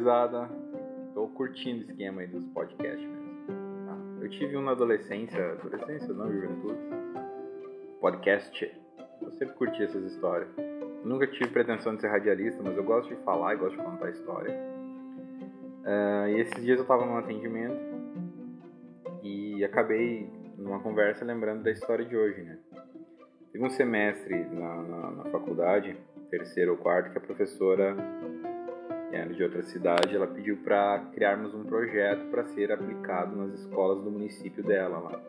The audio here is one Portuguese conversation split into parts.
gurizada. Tô curtindo o esquema aí dos podcasts mesmo. Tá? Eu tive um na adolescência, adolescência não, juventude. Podcast. Eu sempre curti essas histórias. Nunca tive pretensão de ser radialista, mas eu gosto de falar e gosto de contar história. Uh, e esses dias eu tava num atendimento e acabei numa conversa lembrando da história de hoje, né? Teve um semestre na, na, na faculdade, terceiro ou quarto, que a professora era de outra cidade, ela pediu para criarmos um projeto para ser aplicado nas escolas do município dela lá.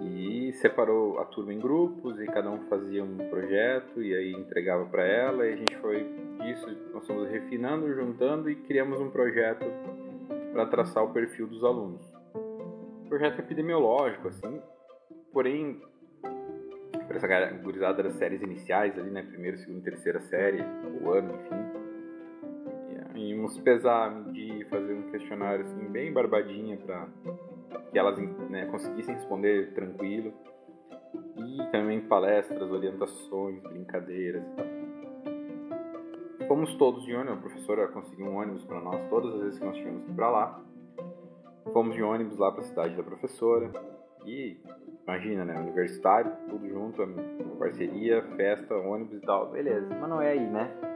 E separou a turma em grupos e cada um fazia um projeto e aí entregava para ela e a gente foi disso, nós fomos refinando, juntando e criamos um projeto para traçar o perfil dos alunos. Projeto epidemiológico assim, porém para essa gurizada das séries iniciais ali, né, primeira, segunda, terceira série, o ano, enfim íamos pesar, medir, fazer um questionário assim, bem barbadinha para que elas né, conseguissem responder tranquilo. E também palestras, orientações, brincadeiras e tal. Fomos todos de ônibus, a professora conseguiu um ônibus para nós todas as vezes que nós tínhamos que ir para lá. Fomos de ônibus lá para a cidade da professora. E imagina, né? Universitário, tudo junto, parceria, festa, ônibus e tal. Beleza, mas não é aí, né?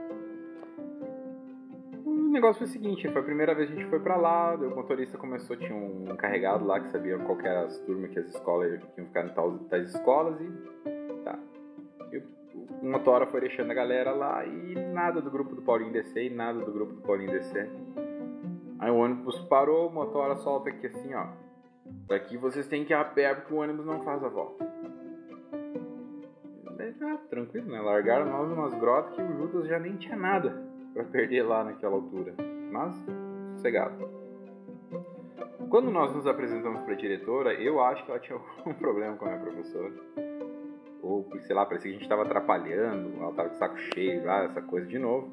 Negócio foi o seguinte, foi a primeira vez que a gente foi para lá, o motorista começou, tinha um encarregado lá que sabia qual que era as turmas que as escolas iam ficar em tais, tais escolas e tá. E o motora foi deixando a galera lá e nada do grupo do Paulinho descer e nada do grupo do Paulinho descer. Aí o ônibus parou, o motora solta aqui assim, ó. Daqui vocês têm que ir a pé porque o ônibus não faz a volta. tá, tranquilo, né? Largaram nós umas grotas que o Judas já nem tinha nada para perder lá naquela altura, mas sossegado. Quando nós nos apresentamos para a diretora, eu acho que ela tinha algum problema com a minha professora. Ou, sei lá, parecia que a gente estava atrapalhando, ela estava com saco cheio, lá, essa coisa de novo.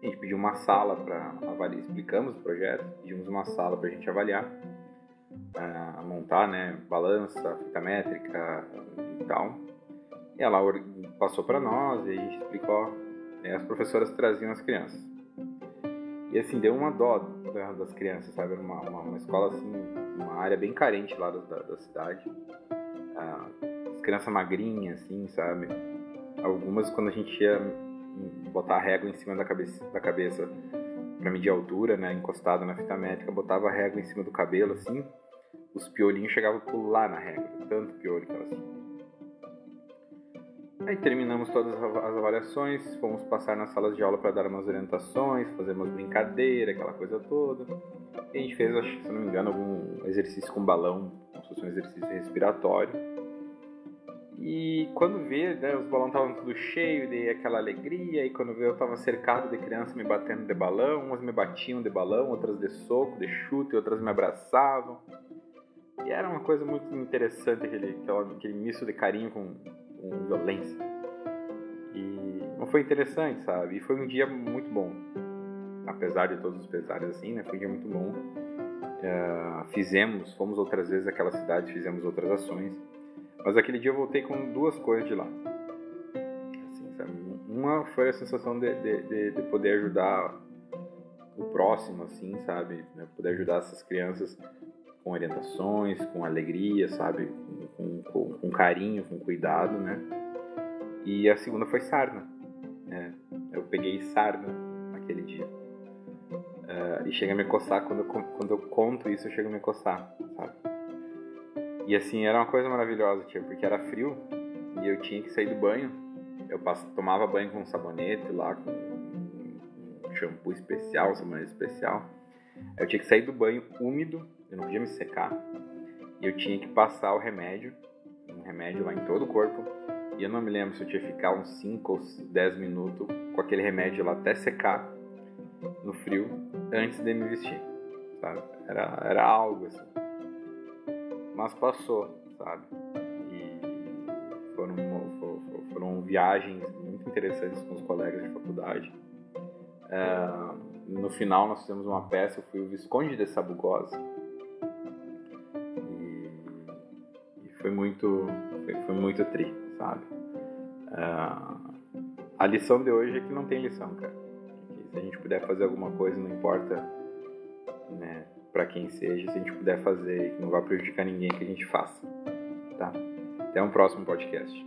A gente pediu uma sala para avaliar, explicamos o projeto, pedimos uma sala para a gente avaliar, uh, montar, né, balança, fita métrica e tal. E ela passou para nós e a gente explicou, as professoras traziam as crianças. E assim, deu uma dó das crianças, sabe? Era uma, uma, uma escola, assim, uma área bem carente lá da, da cidade. Ah, as crianças magrinhas, assim, sabe? Algumas, quando a gente ia botar a régua em cima da cabeça, da cabeça para medir a altura, né? Encostado na fita métrica, botava a régua em cima do cabelo, assim. Os piolinhos chegavam a pular na régua, tanto piolho que elas tinham. Aí terminamos todas as avaliações, fomos passar nas salas de aula para dar umas orientações, fazer umas brincadeiras, aquela coisa toda. E a gente fez, acho, se não me engano, algum exercício com balão, como se fosse um exercício respiratório. E quando vê, né, os balões estavam tudo cheio, e aquela alegria, e quando vê eu estava cercado de crianças me batendo de balão, umas me batiam de balão, outras de soco, de chute, outras me abraçavam. E era uma coisa muito interessante aquele, aquele misto de carinho com com violência. E não foi interessante, sabe? E foi um dia muito bom. Apesar de todos os pesares assim, né? Foi um dia muito bom. Uh, fizemos, fomos outras vezes àquela cidade, fizemos outras ações. Mas aquele dia eu voltei com duas coisas de lá. Assim, Uma foi a sensação de, de, de, de, poder ajudar o próximo, assim, sabe? Né? Poder ajudar essas crianças com orientações, com alegria, sabe? Com, com, com, carinho, com cuidado, né? E a segunda foi sarna. Né? Eu peguei sarna naquele dia. Uh, e chega a me coçar, quando eu, quando eu conto isso, chega a me coçar, sabe? E assim, era uma coisa maravilhosa, tia, porque era frio e eu tinha que sair do banho. Eu passava, tomava banho com sabonete lá, com um shampoo especial, sabonete especial. Eu tinha que sair do banho úmido eu não podia me secar. E eu tinha que passar o remédio, um remédio lá em todo o corpo. E eu não me lembro se eu tinha que ficar uns 5 ou 10 minutos com aquele remédio lá até secar no frio antes de me vestir, sabe? Era, era algo assim. Mas passou, sabe? E foram, foram, foram viagens muito interessantes com os colegas de faculdade. É, no final nós fizemos uma peça, eu fui o Visconde de Sabugosa muito, foi, foi muito tri, sabe? Uh, a lição de hoje é que não tem lição, cara. Se a gente puder fazer alguma coisa, não importa né, para quem seja, se a gente puder fazer que não vai prejudicar ninguém, que a gente faça. Tá? Até um próximo podcast.